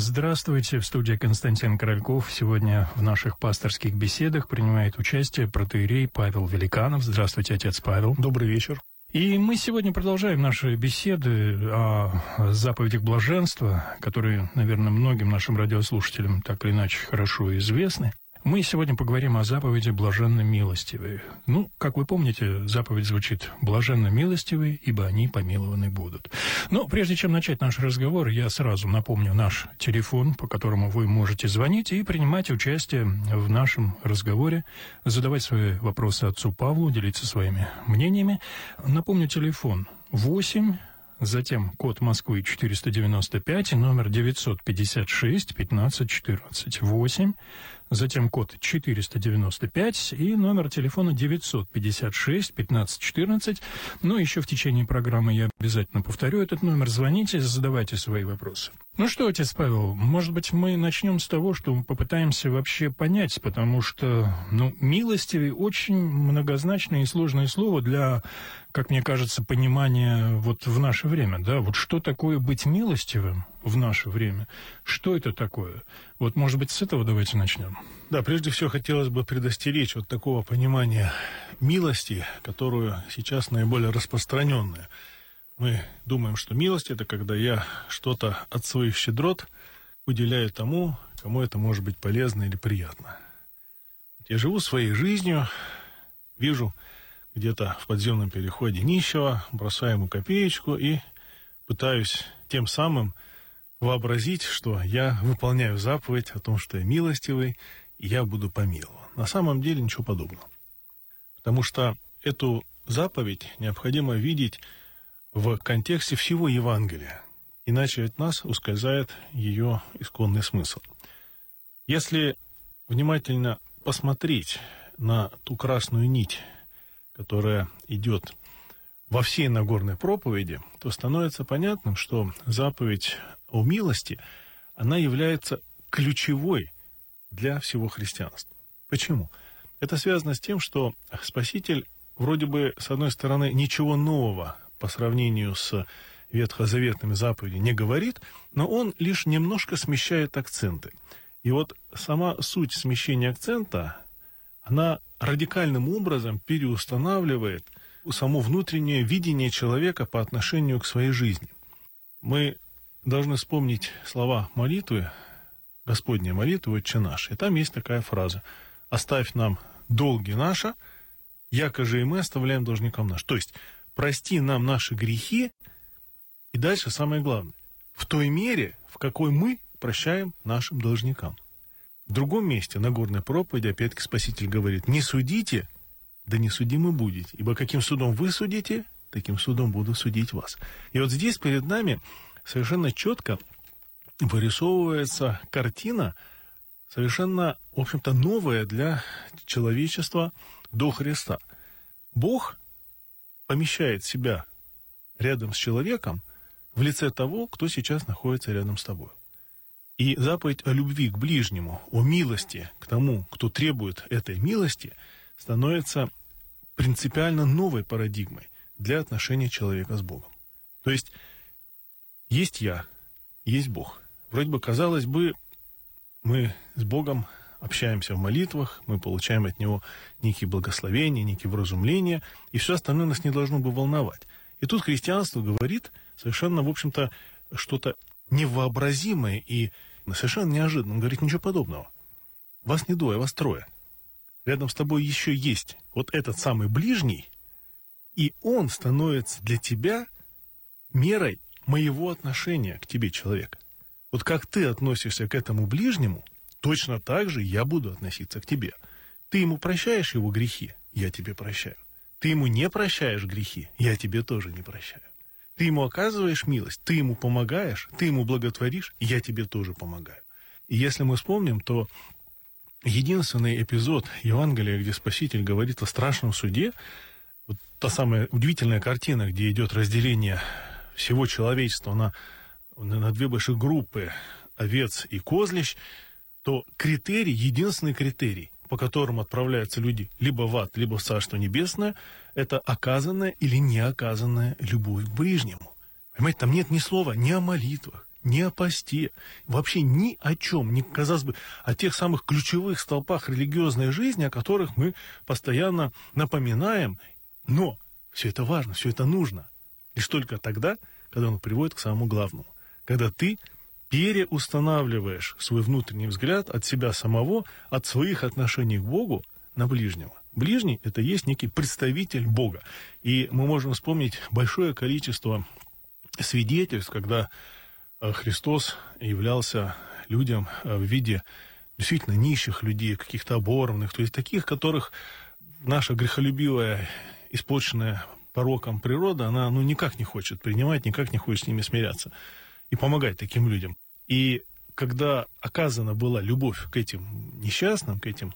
Здравствуйте, в студии Константин Корольков. Сегодня в наших пасторских беседах принимает участие протеерей Павел Великанов. Здравствуйте, отец Павел. Добрый вечер. И мы сегодня продолжаем наши беседы о заповедях блаженства, которые, наверное, многим нашим радиослушателям так или иначе хорошо известны. Мы сегодня поговорим о заповеди «Блаженно милостивые». Ну, как вы помните, заповедь звучит «Блаженно милостивые, ибо они помилованы будут». Но прежде чем начать наш разговор, я сразу напомню наш телефон, по которому вы можете звонить и принимать участие в нашем разговоре, задавать свои вопросы отцу Павлу, делиться своими мнениями. Напомню телефон 8 затем код Москвы 495 и номер 956 1514 8 затем код 495 и номер телефона 956 1514. Ну, еще в течение программы я обязательно повторю этот номер. Звоните, задавайте свои вопросы. Ну что, отец Павел, может быть, мы начнем с того, что мы попытаемся вообще понять, потому что, ну, милостивый очень многозначное и сложное слово для, как мне кажется, понимания вот в наше время, да, вот что такое быть милостивым в наше время, что это такое? Вот, может быть, с этого давайте начнем. Да, прежде всего хотелось бы предостеречь вот такого понимания милости, которую сейчас наиболее распространенная. Мы думаем, что милость – это когда я что-то от своих щедрот уделяю тому, кому это может быть полезно или приятно. Я живу своей жизнью, вижу где-то в подземном переходе нищего, бросаю ему копеечку и пытаюсь тем самым вообразить, что я выполняю заповедь о том, что я милостивый, и я буду помилован. На самом деле ничего подобного. Потому что эту заповедь необходимо видеть в контексте всего Евангелия. Иначе от нас ускользает ее исконный смысл. Если внимательно посмотреть на ту красную нить, которая идет во всей Нагорной проповеди, то становится понятным, что заповедь о милости, она является ключевой для всего христианства. Почему? Это связано с тем, что Спаситель вроде бы, с одной стороны, ничего нового по сравнению с ветхозаветными заповедями не говорит, но он лишь немножко смещает акценты. И вот сама суть смещения акцента, она радикальным образом переустанавливает само внутреннее видение человека по отношению к своей жизни. Мы должны вспомнить слова молитвы, Господня молитвы «Отче наш». И там есть такая фраза «Оставь нам долги наши, яко же и мы оставляем должникам наш». То есть прости нам наши грехи, и дальше самое главное, в той мере, в какой мы прощаем нашим должникам. В другом месте, на горной проповеди, опять-таки Спаситель говорит, не судите, да не судимы будете, ибо каким судом вы судите, таким судом буду судить вас. И вот здесь перед нами совершенно четко вырисовывается картина, совершенно, в общем-то, новая для человечества до Христа. Бог помещает себя рядом с человеком в лице того, кто сейчас находится рядом с тобой. И заповедь о любви к ближнему, о милости к тому, кто требует этой милости, становится принципиально новой парадигмой для отношения человека с Богом. То есть есть я, есть Бог. Вроде бы, казалось бы, мы с Богом общаемся в молитвах, мы получаем от Него некие благословения, некие вразумления, и все остальное нас не должно бы волновать. И тут христианство говорит совершенно, в общем-то, что-то невообразимое и совершенно неожиданно. Он говорит, ничего подобного. Вас не двое, вас трое. Рядом с тобой еще есть вот этот самый ближний, и он становится для тебя мерой моего отношения к тебе, человек. Вот как ты относишься к этому ближнему, точно так же я буду относиться к тебе. Ты ему прощаешь его грехи, я тебе прощаю. Ты ему не прощаешь грехи, я тебе тоже не прощаю. Ты ему оказываешь милость, ты ему помогаешь, ты ему благотворишь, я тебе тоже помогаю. И если мы вспомним, то единственный эпизод Евангелия, где Спаситель говорит о страшном суде, вот та самая удивительная картина, где идет разделение всего человечества на, на две большие группы, овец и козлищ, то критерий, единственный критерий, по которому отправляются люди либо в ад, либо в Царство Небесное, это оказанная или не оказанная любовь к ближнему. Понимаете, там нет ни слова ни о молитвах, ни о посте, вообще ни о чем, не, казалось бы, о тех самых ключевых столпах религиозной жизни, о которых мы постоянно напоминаем. Но все это важно, все это нужно. Лишь только тогда, когда он приводит к самому главному. Когда ты переустанавливаешь свой внутренний взгляд от себя самого, от своих отношений к Богу на ближнего. Ближний – это есть некий представитель Бога. И мы можем вспомнить большое количество свидетельств, когда э, Христос являлся людям э, в виде действительно нищих людей, каких-то оборванных, то есть таких, которых наша грехолюбивая, испорченная пороком природа, она ну, никак не хочет принимать, никак не хочет с ними смиряться и помогать таким людям. И когда оказана была любовь к этим несчастным, к этим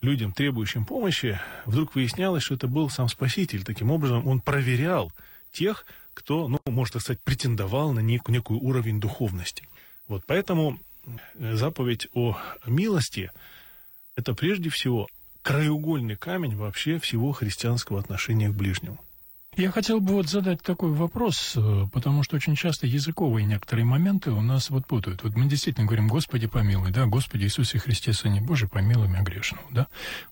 людям, требующим помощи, вдруг выяснялось, что это был сам Спаситель. Таким образом, он проверял тех, кто, ну, можно сказать, претендовал на нек- некую уровень духовности. Вот поэтому э, заповедь о милости – это прежде всего краеугольный камень вообще всего христианского отношения к ближнему. Я хотел бы вот задать такой вопрос, э, потому что очень часто языковые некоторые моменты у нас вот путают. Вот мы действительно говорим, Господи, помилуй, да, Господи Иисусе Христе, Сыне Божий, помилуй меня грешного, да.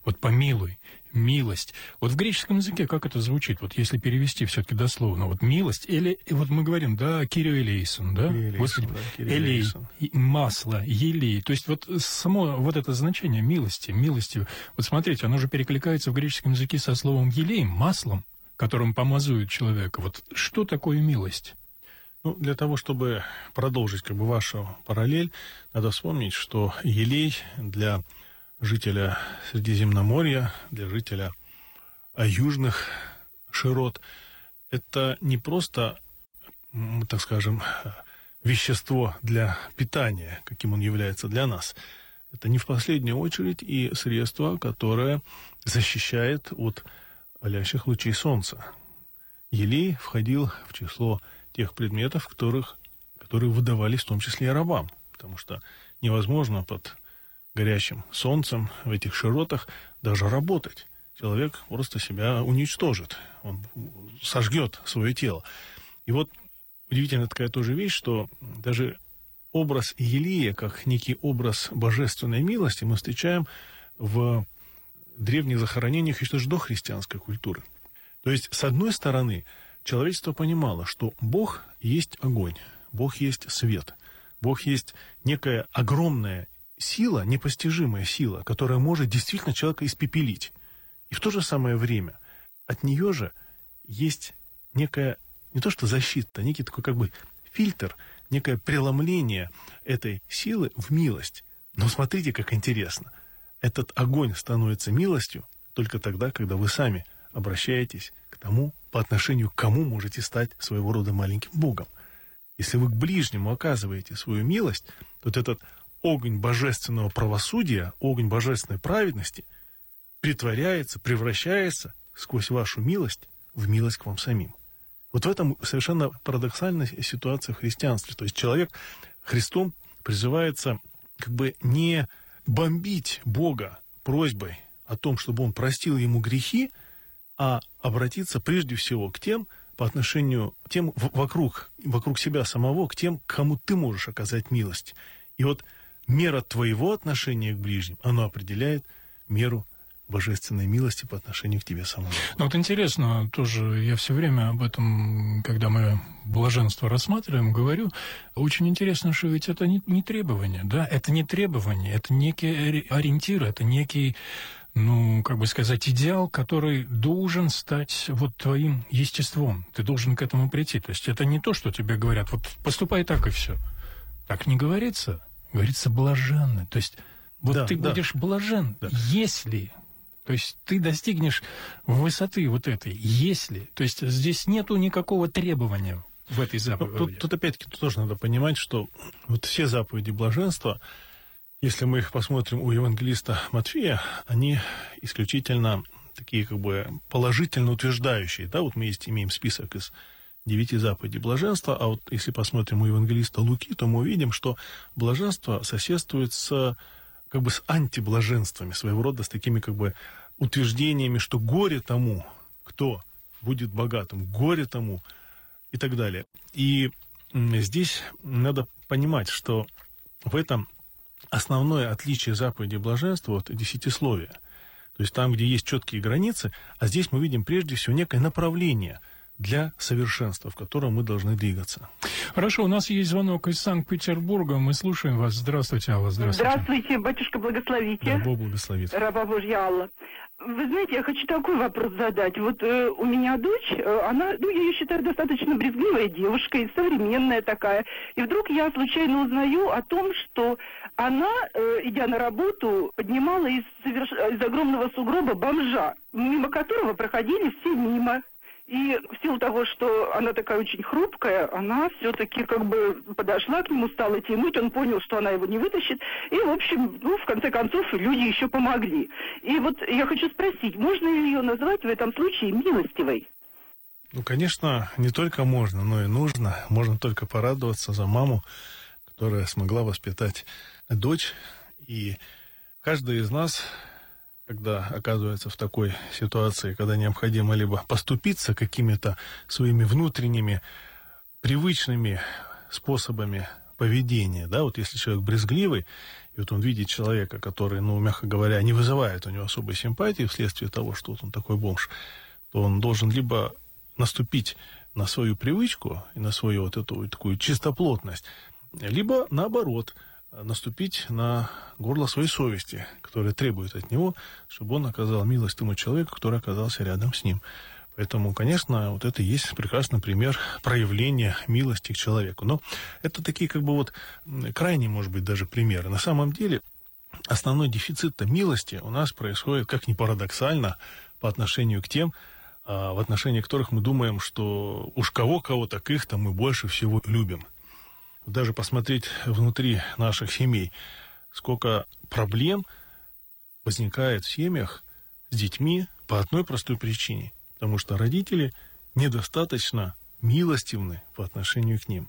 Вот помилуй, милость. Вот в греческом языке как это звучит, вот если перевести все-таки дословно, вот милость, или вот мы говорим, да, Кирио Элейсон, да, Кирио Господи, да, Элей, масло, елей, то есть вот само вот это значение милости, милости, вот смотрите, оно же перекликается в греческом языке со словом елей, маслом, которым помазуют человека. Вот что такое милость? Ну, для того, чтобы продолжить как бы вашу параллель, надо вспомнить, что елей для жителя Средиземноморья, для жителя а, южных широт, это не просто, так скажем, вещество для питания, каким он является для нас. Это не в последнюю очередь и средство, которое защищает от палящих лучей солнца. Елей входил в число тех предметов, которых, которые выдавались в том числе и рабам, потому что невозможно под горячим солнцем в этих широтах даже работать. Человек просто себя уничтожит, он сожгет свое тело. И вот удивительная такая тоже вещь, что даже образ Елия, как некий образ божественной милости, мы встречаем в древних захоронениях еще даже до христианской культуры. То есть, с одной стороны, человечество понимало, что Бог есть огонь, Бог есть свет, Бог есть некая огромная сила, непостижимая сила, которая может действительно человека испепелить. И в то же самое время от нее же есть некая, не то что защита, некий такой как бы фильтр, некое преломление этой силы в милость. Но смотрите, как интересно. Этот огонь становится милостью только тогда, когда вы сами обращаетесь к тому, по отношению к кому можете стать своего рода маленьким Богом. Если вы к ближнему оказываете свою милость, то вот этот огонь божественного правосудия, огонь божественной праведности притворяется, превращается сквозь вашу милость в милость к вам самим. Вот в этом совершенно парадоксальная ситуация в христианстве. То есть человек Христом призывается как бы не бомбить Бога просьбой о том, чтобы он простил ему грехи, а обратиться прежде всего к тем, по отношению к тем вокруг, вокруг себя самого, к тем, кому ты можешь оказать милость. И вот мера твоего отношения к ближним, оно определяет меру божественной милости по отношению к тебе самому. Ну вот интересно, тоже я все время об этом, когда мы блаженство рассматриваем, говорю, очень интересно, что ведь это не, не требование, да, это не требование, это некий ориентир, это некий ну, как бы сказать, идеал, который должен стать вот твоим естеством. Ты должен к этому прийти. То есть это не то, что тебе говорят, вот поступай так и все. Так не говорится. Говорится блаженно. То есть вот да, ты да. будешь блажен, да. если то есть ты достигнешь высоты вот этой, если. То есть здесь нету никакого требования в этой заповеди. Ну, тут, тут опять-таки тоже надо понимать, что вот все заповеди блаженства, если мы их посмотрим у евангелиста Матфея, они исключительно такие как бы положительно утверждающие. Да, вот мы есть, имеем список из девяти заповедей блаженства, а вот если посмотрим у евангелиста Луки, то мы увидим, что блаженство соседствует с как бы с антиблаженствами, своего рода с такими как бы утверждениями, что горе тому, кто будет богатым, горе тому и так далее. И здесь надо понимать, что в этом основное отличие заповеди блаженства от десятисловия. То есть там, где есть четкие границы, а здесь мы видим прежде всего некое направление для совершенства, в котором мы должны двигаться. Хорошо, у нас есть звонок из Санкт-Петербурга. Мы слушаем вас. Здравствуйте, Алла. Здравствуйте. Здравствуйте, батюшка, благословите. Да, Бог благословит. Раба Божья Алла. Вы знаете, я хочу такой вопрос задать. Вот э, у меня дочь, э, она, ну, я ее считаю достаточно брезгливая девушка и современная такая. И вдруг я случайно узнаю о том, что она, э, идя на работу, поднимала из, соверш... из огромного сугроба бомжа, мимо которого проходили все мимо. И в силу того, что она такая очень хрупкая, она все-таки как бы подошла к нему, стала тянуть, он понял, что она его не вытащит. И, в общем, ну, в конце концов, люди еще помогли. И вот я хочу спросить, можно ли ее назвать в этом случае милостивой? Ну, конечно, не только можно, но и нужно. Можно только порадоваться за маму, которая смогла воспитать дочь. И каждый из нас когда оказывается в такой ситуации, когда необходимо либо поступиться какими-то своими внутренними привычными способами поведения, да, вот если человек брезгливый, и вот он видит человека, который, ну, мягко говоря, не вызывает у него особой симпатии вследствие того, что вот он такой бомж, то он должен либо наступить на свою привычку и на свою вот эту вот такую чистоплотность, либо наоборот – наступить на горло своей совести, которая требует от него, чтобы он оказал милость тому человеку, который оказался рядом с ним. Поэтому, конечно, вот это и есть прекрасный пример проявления милости к человеку. Но это такие как бы вот крайние, может быть, даже примеры. На самом деле основной дефицит милости у нас происходит, как ни парадоксально, по отношению к тем, а, в отношении которых мы думаем, что уж кого-кого, так их-то мы больше всего любим даже посмотреть внутри наших семей, сколько проблем возникает в семьях с детьми по одной простой причине. Потому что родители недостаточно милостивны по отношению к ним.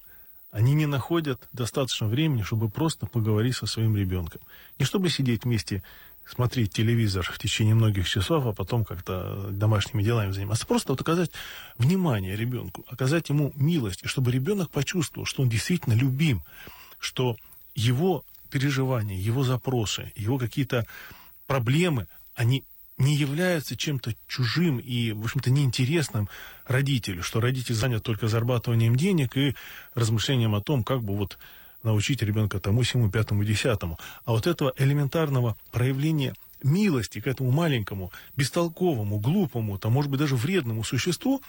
Они не находят достаточно времени, чтобы просто поговорить со своим ребенком. Не чтобы сидеть вместе смотреть телевизор в течение многих часов, а потом как-то домашними делами заниматься. Просто вот оказать внимание ребенку, оказать ему милость, и чтобы ребенок почувствовал, что он действительно любим, что его переживания, его запросы, его какие-то проблемы, они не являются чем-то чужим и, в общем-то, неинтересным родителю, что родитель занят только зарабатыванием денег и размышлением о том, как бы вот научить ребенка тому, всему, пятому, десятому. А вот этого элементарного проявления милости к этому маленькому, бестолковому, глупому, там, может быть, даже вредному существу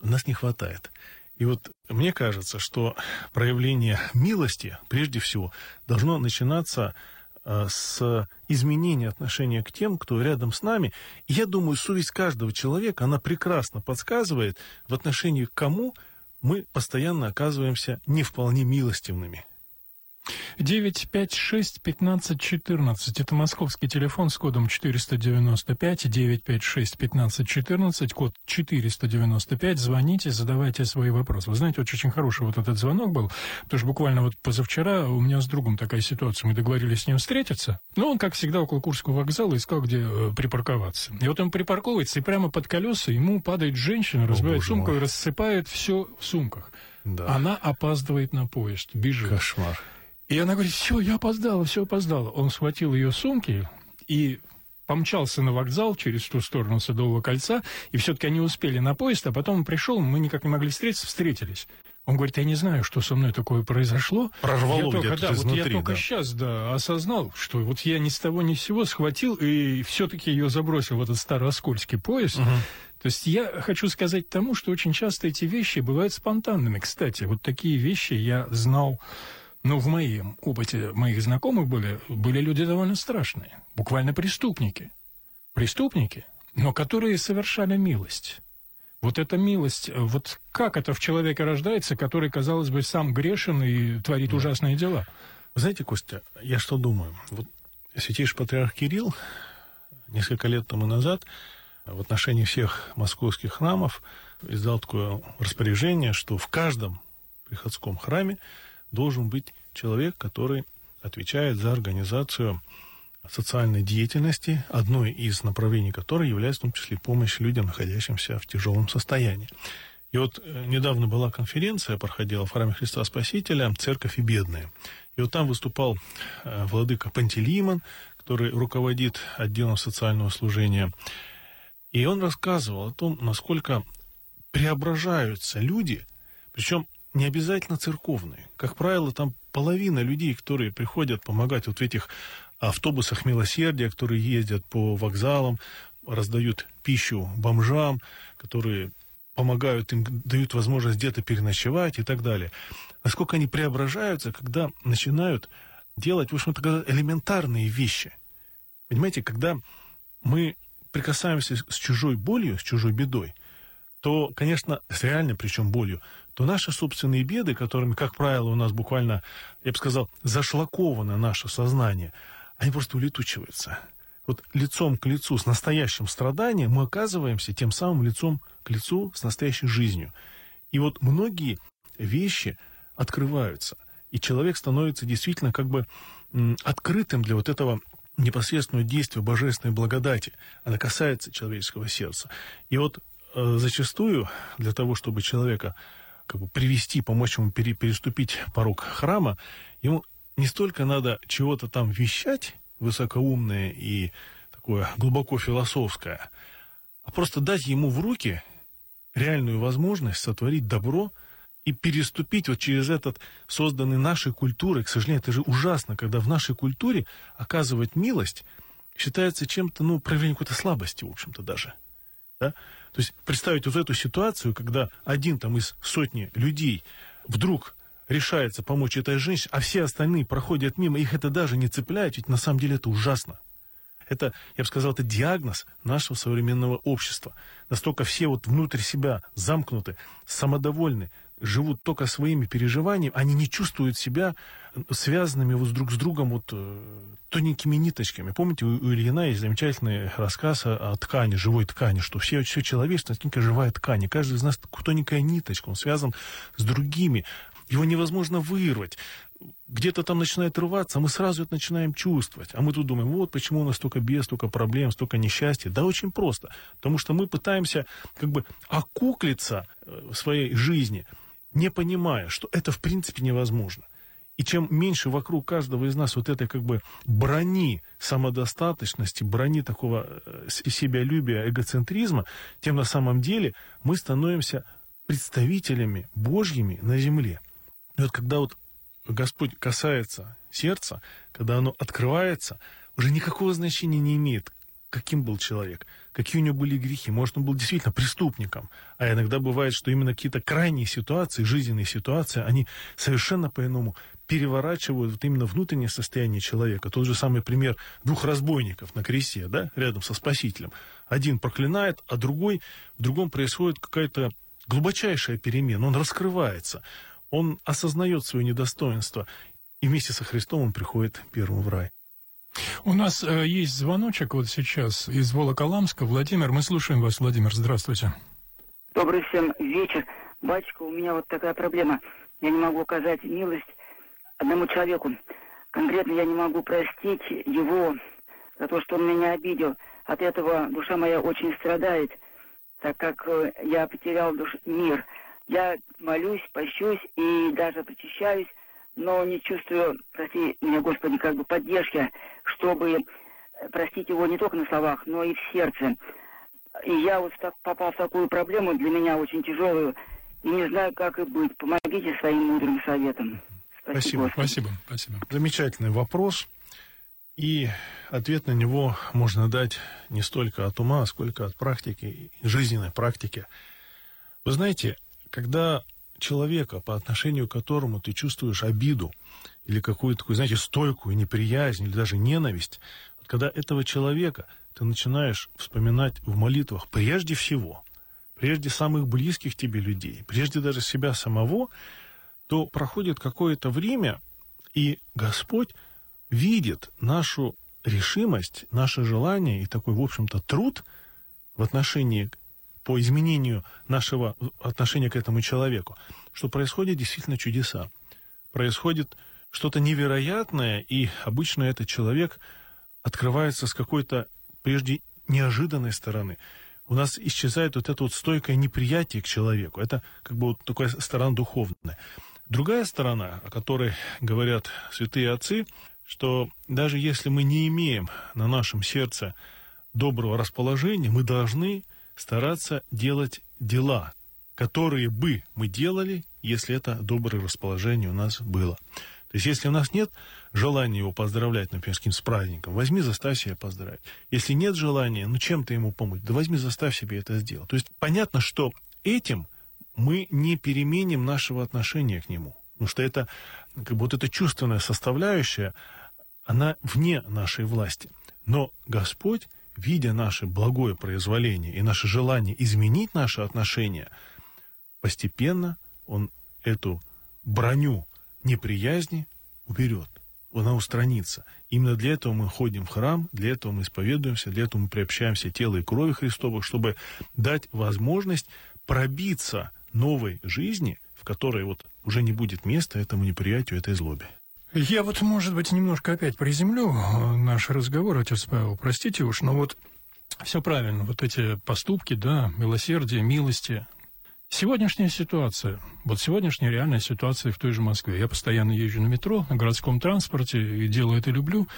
нас не хватает. И вот мне кажется, что проявление милости, прежде всего, должно начинаться э, с изменения отношения к тем, кто рядом с нами. И я думаю, совесть каждого человека, она прекрасно подсказывает в отношении к кому – мы постоянно оказываемся не вполне милостивными. 956-1514. Это московский телефон с кодом 495, 956-1514, код 495. Звоните, задавайте свои вопросы. Вы знаете, очень, очень хороший вот этот звонок был, потому что буквально вот позавчера у меня с другом такая ситуация. Мы договорились с ним встретиться, но он, как всегда, около Курского вокзала искал, где э, припарковаться. И вот он припарковывается, и прямо под колеса ему падает женщина, разбивает сумку мой. и рассыпает все в сумках. Да. Она опаздывает на поезд, бежит. Кошмар. И она говорит, все, я опоздала, все опоздала. Он схватил ее сумки и помчался на вокзал через ту сторону Садового кольца, и все-таки они успели на поезд, а потом он пришел, мы никак не могли встретиться, встретились. Он говорит, я не знаю, что со мной такое произошло. Прорвало я только, да, изнутри, вот я только да. сейчас да, осознал, что вот я ни с того ни с сего схватил и все-таки ее забросил в этот старооскольский поезд. Угу. То есть я хочу сказать тому, что очень часто эти вещи бывают спонтанными. Кстати, вот такие вещи я знал но в моем опыте моих знакомых были, были люди довольно страшные, буквально преступники. Преступники, но которые совершали милость. Вот эта милость, вот как это в человеке рождается, который, казалось бы, сам грешен и творит да. ужасные дела? Знаете, Костя, я что думаю? Вот святейший патриарх Кирилл несколько лет тому назад в отношении всех московских храмов издал такое распоряжение, что в каждом приходском храме должен быть человек, который отвечает за организацию социальной деятельности, одной из направлений которой является в том числе помощь людям, находящимся в тяжелом состоянии. И вот э, недавно была конференция, проходила в храме Христа Спасителя «Церковь и бедные». И вот там выступал э, владыка Пантелеймон, который руководит отделом социального служения. И он рассказывал о том, насколько преображаются люди, причем не обязательно церковные. Как правило, там половина людей, которые приходят помогать вот в этих автобусах милосердия, которые ездят по вокзалам, раздают пищу бомжам, которые помогают им, дают возможность где-то переночевать и так далее. Насколько они преображаются, когда начинают делать, в общем-то, элементарные вещи. Понимаете, когда мы прикасаемся с чужой болью, с чужой бедой, то, конечно, с реальной причем болью, то наши собственные беды, которыми, как правило, у нас буквально, я бы сказал, зашлаковано наше сознание, они просто улетучиваются. Вот лицом к лицу с настоящим страданием мы оказываемся тем самым лицом к лицу с настоящей жизнью. И вот многие вещи открываются, и человек становится действительно как бы открытым для вот этого непосредственного действия божественной благодати. Она касается человеческого сердца. И вот э, зачастую для того, чтобы человека как бы привести, помочь ему пере, переступить порог храма, ему не столько надо чего-то там вещать высокоумное и такое глубоко философское, а просто дать ему в руки реальную возможность сотворить добро и переступить вот через этот созданный нашей культурой. К сожалению, это же ужасно, когда в нашей культуре оказывать милость считается чем-то, ну, проявлением какой-то слабости, в общем-то, даже. Да? То есть представить вот эту ситуацию, когда один там из сотни людей вдруг решается помочь этой женщине, а все остальные проходят мимо, их это даже не цепляет, ведь на самом деле это ужасно. Это, я бы сказал, это диагноз нашего современного общества. Настолько все вот внутрь себя замкнуты, самодовольны, живут только своими переживаниями, они не чувствуют себя связанными вот друг с другом вот э, тоненькими ниточками. Помните, у, Ильина есть замечательный рассказ о, ткани, живой ткани, что все, все человечество, это живая ткань. И каждый из нас тоненькая ниточка, он связан с другими. Его невозможно вырвать. Где-то там начинает рваться, мы сразу это начинаем чувствовать. А мы тут думаем, вот почему у нас столько бед, столько проблем, столько несчастья. Да очень просто. Потому что мы пытаемся как бы окуклиться э, в своей жизни, не понимая, что это в принципе невозможно. И чем меньше вокруг каждого из нас вот этой как бы брони самодостаточности, брони такого э, себялюбия, эгоцентризма, тем на самом деле мы становимся представителями Божьими на земле. И вот когда вот Господь касается сердца, когда оно открывается, уже никакого значения не имеет, каким был человек, какие у него были грехи. Может, он был действительно преступником. А иногда бывает, что именно какие-то крайние ситуации, жизненные ситуации, они совершенно по-иному переворачивают вот именно внутреннее состояние человека. Тот же самый пример двух разбойников на кресте, да, рядом со Спасителем. Один проклинает, а другой, в другом происходит какая-то глубочайшая перемена. Он раскрывается он осознает свое недостоинство, и вместе со Христом он приходит первым в рай. У нас э, есть звоночек вот сейчас из Волоколамска. Владимир, мы слушаем вас. Владимир, здравствуйте. Добрый всем вечер. Батюшка, у меня вот такая проблема. Я не могу оказать милость одному человеку. Конкретно я не могу простить его за то, что он меня обидел. От этого душа моя очень страдает, так как э, я потерял душ... мир – я молюсь, пощусь и даже причащаюсь, но не чувствую, прости меня, Господи, как бы поддержки, чтобы э, простить его не только на словах, но и в сердце. И я вот так попал в такую проблему, для меня очень тяжелую, и не знаю, как и быть. Помогите своим мудрым советом. Спасибо, спасибо, спасибо, спасибо. Замечательный вопрос. И ответ на него можно дать не столько от ума, сколько от практики, жизненной практики. Вы знаете, когда человека, по отношению к которому ты чувствуешь обиду или какую-то такую, знаете, стойкую неприязнь или даже ненависть, вот когда этого человека ты начинаешь вспоминать в молитвах прежде всего, прежде самых близких тебе людей, прежде даже себя самого, то проходит какое-то время, и Господь видит нашу решимость, наше желание и такой, в общем-то, труд в отношении по изменению нашего отношения к этому человеку, что происходят действительно чудеса. Происходит что-то невероятное, и обычно этот человек открывается с какой-то прежде неожиданной стороны. у нас исчезает вот это вот стойкое неприятие к человеку. Это как бы вот такая сторона духовная. Другая сторона, о которой говорят святые отцы, что даже если мы не имеем на нашем сердце доброго расположения, мы должны стараться делать дела, которые бы мы делали, если это доброе расположение у нас было. То есть, если у нас нет желания его поздравлять, например, с каким-то праздником, возьми, заставь себя поздравить. Если нет желания, ну, чем-то ему помочь, да возьми, заставь себе это сделать. То есть, понятно, что этим мы не переменим нашего отношения к нему. Потому что это, как бы, вот эта чувственная составляющая, она вне нашей власти. Но Господь, видя наше благое произволение и наше желание изменить наши отношения, постепенно Он эту броню неприязни уберет, она устранится. Именно для этого мы ходим в храм, для этого мы исповедуемся, для этого мы приобщаемся телу и крови Христовых, чтобы дать возможность пробиться новой жизни, в которой вот уже не будет места этому неприятию, этой злобе. Я вот, может быть, немножко опять приземлю э, наш разговор, отец Павел, простите уж, но вот все правильно, вот эти поступки, да, милосердие, милости, Сегодняшняя ситуация, вот сегодняшняя реальная ситуация в той же Москве. Я постоянно езжу на метро, на городском транспорте, и делаю это люблю.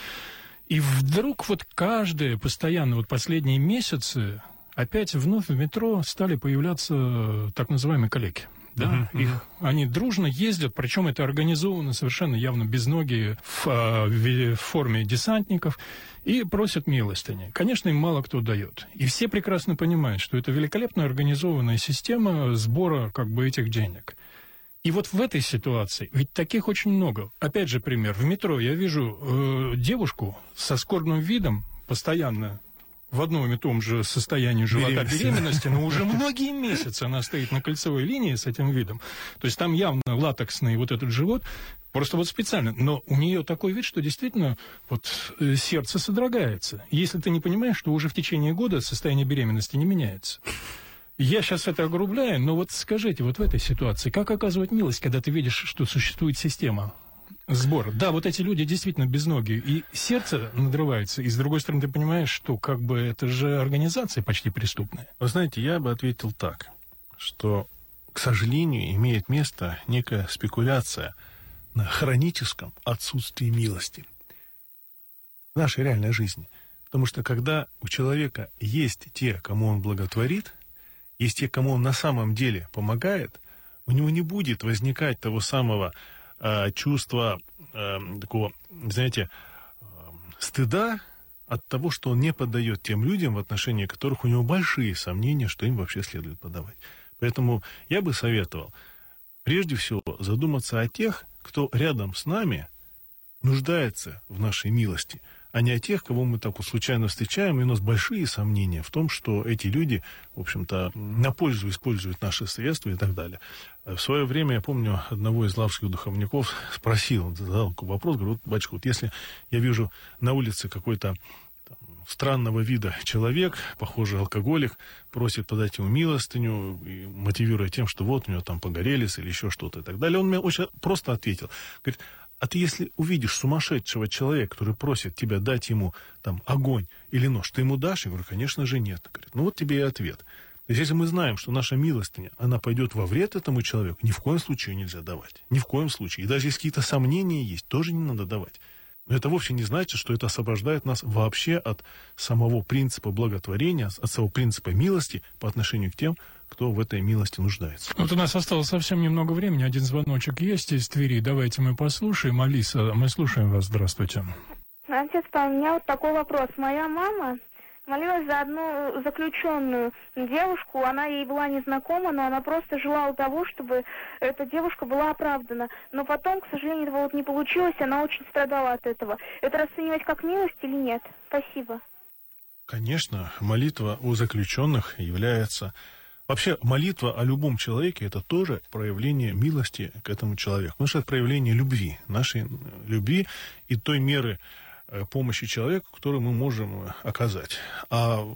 И вдруг вот каждые, постоянно, вот последние месяцы, опять вновь в метро стали появляться так называемые коллеги да, uh-huh, их, они дружно ездят, причем это организовано совершенно явно без ноги в, а, в, в форме десантников, и просят милостыни. Конечно, им мало кто дает. И все прекрасно понимают, что это великолепно организованная система сбора как бы этих денег. И вот в этой ситуации, ведь таких очень много. Опять же пример. В метро я вижу э, девушку со скорбным видом, постоянно в одном и том же состоянии живота беременности, но уже многие месяцы она стоит на кольцевой линии с этим видом. То есть там явно латексный вот этот живот, просто вот специально. Но у нее такой вид, что действительно вот э, сердце содрогается. Если ты не понимаешь, что уже в течение года состояние беременности не меняется. Я сейчас это огрубляю, но вот скажите, вот в этой ситуации, как оказывать милость, когда ты видишь, что существует система? Сбор. Да, вот эти люди действительно без ноги. И сердце надрывается. И с другой стороны, ты понимаешь, что как бы это же организация почти преступная. Вы знаете, я бы ответил так, что, к сожалению, имеет место некая спекуляция на хроническом отсутствии милости в нашей реальной жизни. Потому что когда у человека есть те, кому он благотворит, есть те, кому он на самом деле помогает, у него не будет возникать того самого э, чувство э, такого, знаете, э, стыда от того, что он не подает тем людям, в отношении которых у него большие сомнения, что им вообще следует подавать. Поэтому я бы советовал прежде всего задуматься о тех, кто рядом с нами нуждается в нашей милости – а не о тех, кого мы так вот случайно встречаем, и у нас большие сомнения в том, что эти люди, в общем-то, на пользу используют наши средства и так далее. В свое время, я помню, одного из лавских духовников спросил, задал такой вопрос, говорю, вот, батюшка, вот если я вижу на улице какой-то странного вида человек, похожий алкоголик, просит подать ему милостыню, и мотивируя тем, что вот у него там погорелись или еще что-то и так далее. Он мне очень просто ответил. Говорит, а ты если увидишь сумасшедшего человека, который просит тебя дать ему там огонь или нож, ты ему дашь? Я говорю, конечно же нет. Говорит, ну вот тебе и ответ. То есть, если мы знаем, что наша милостыня, она пойдет во вред этому человеку, ни в коем случае нельзя давать. Ни в коем случае. И даже если какие-то сомнения есть, тоже не надо давать. Но это вовсе не значит, что это освобождает нас вообще от самого принципа благотворения, от самого принципа милости по отношению к тем, кто в этой милости нуждается. Вот у нас осталось совсем немного времени. Один звоночек есть из Твери. Давайте мы послушаем. Алиса, мы слушаем вас. Здравствуйте. Отец Павел, у меня вот такой вопрос. Моя мама молилась за одну заключенную девушку, она ей была незнакома, но она просто желала того, чтобы эта девушка была оправдана. Но потом, к сожалению, этого вот не получилось, она очень страдала от этого. Это расценивать как милость или нет? Спасибо. Конечно, молитва у заключенных является Вообще, молитва о любом человеке – это тоже проявление милости к этому человеку. Потому что это проявление любви, нашей любви и той меры э, помощи человеку, которую мы можем оказать. А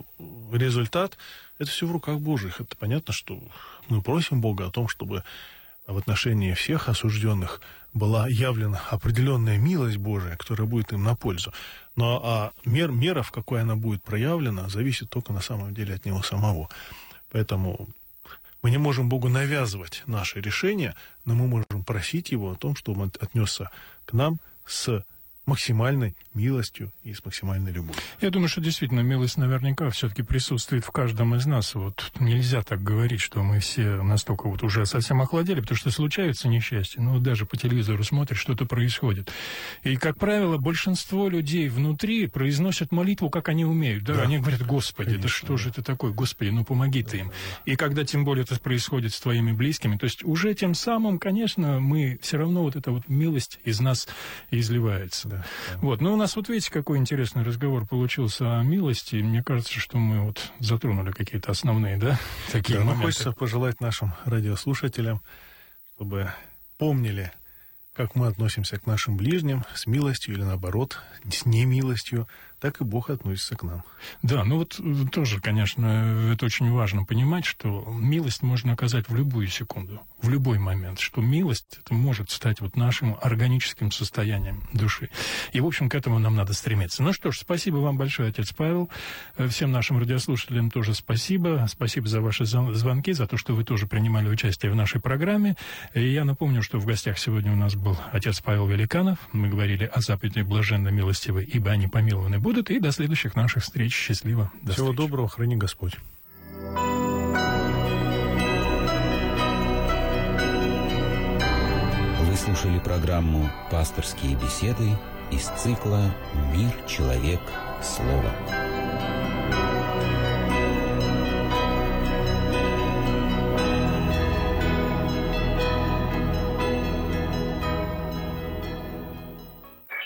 результат – это все в руках Божьих. Это понятно, что мы просим Бога о том, чтобы в отношении всех осужденных была явлена определенная милость Божия, которая будет им на пользу. Но а мер, мера, в какой она будет проявлена, зависит только на самом деле от него самого. Поэтому мы не можем Богу навязывать наши решения, но мы можем просить Его о том, чтобы Он отнесся к нам с максимальной милостью и с максимальной любовью. Я думаю, что действительно милость наверняка все-таки присутствует в каждом из нас. Вот нельзя так говорить, что мы все настолько вот уже совсем охладели, потому что случаются несчастья. Ну, даже по телевизору смотришь, что-то происходит. И, как правило, большинство людей внутри произносят молитву, как они умеют. Да, да. они говорят, Господи, Конечно, да что да. же это такое? Господи, ну помоги да, ты им. Да. И когда тем более это происходит с твоими близкими, то есть уже тем самым, конечно, мы все равно вот эта вот милость из нас изливается. Да. Вот. Ну, у нас вот видите, какой интересный разговор получился о милости. Мне кажется, что мы вот затронули какие-то основные, да, такие да, моменты. хочется пожелать нашим радиослушателям, чтобы помнили, как мы относимся к нашим ближним, с милостью или наоборот, с немилостью, так и Бог относится к нам. Да, ну вот э, тоже, конечно, это очень важно понимать, что милость можно оказать в любую секунду, в любой момент, что милость это может стать вот нашим органическим состоянием души. И, в общем, к этому нам надо стремиться. Ну что ж, спасибо вам большое, отец Павел. Э, всем нашим радиослушателям тоже спасибо. Спасибо за ваши звонки, за то, что вы тоже принимали участие в нашей программе. И я напомню, что в гостях сегодня у нас был отец Павел Великанов. Мы говорили о заповеди блаженно милостивой, ибо они помилованы будут. И до следующих наших встреч. Счастливо. До Всего встречи. доброго. Храни Господь. Вы слушали программу «Пасторские беседы» из цикла «Мир, человек, слово».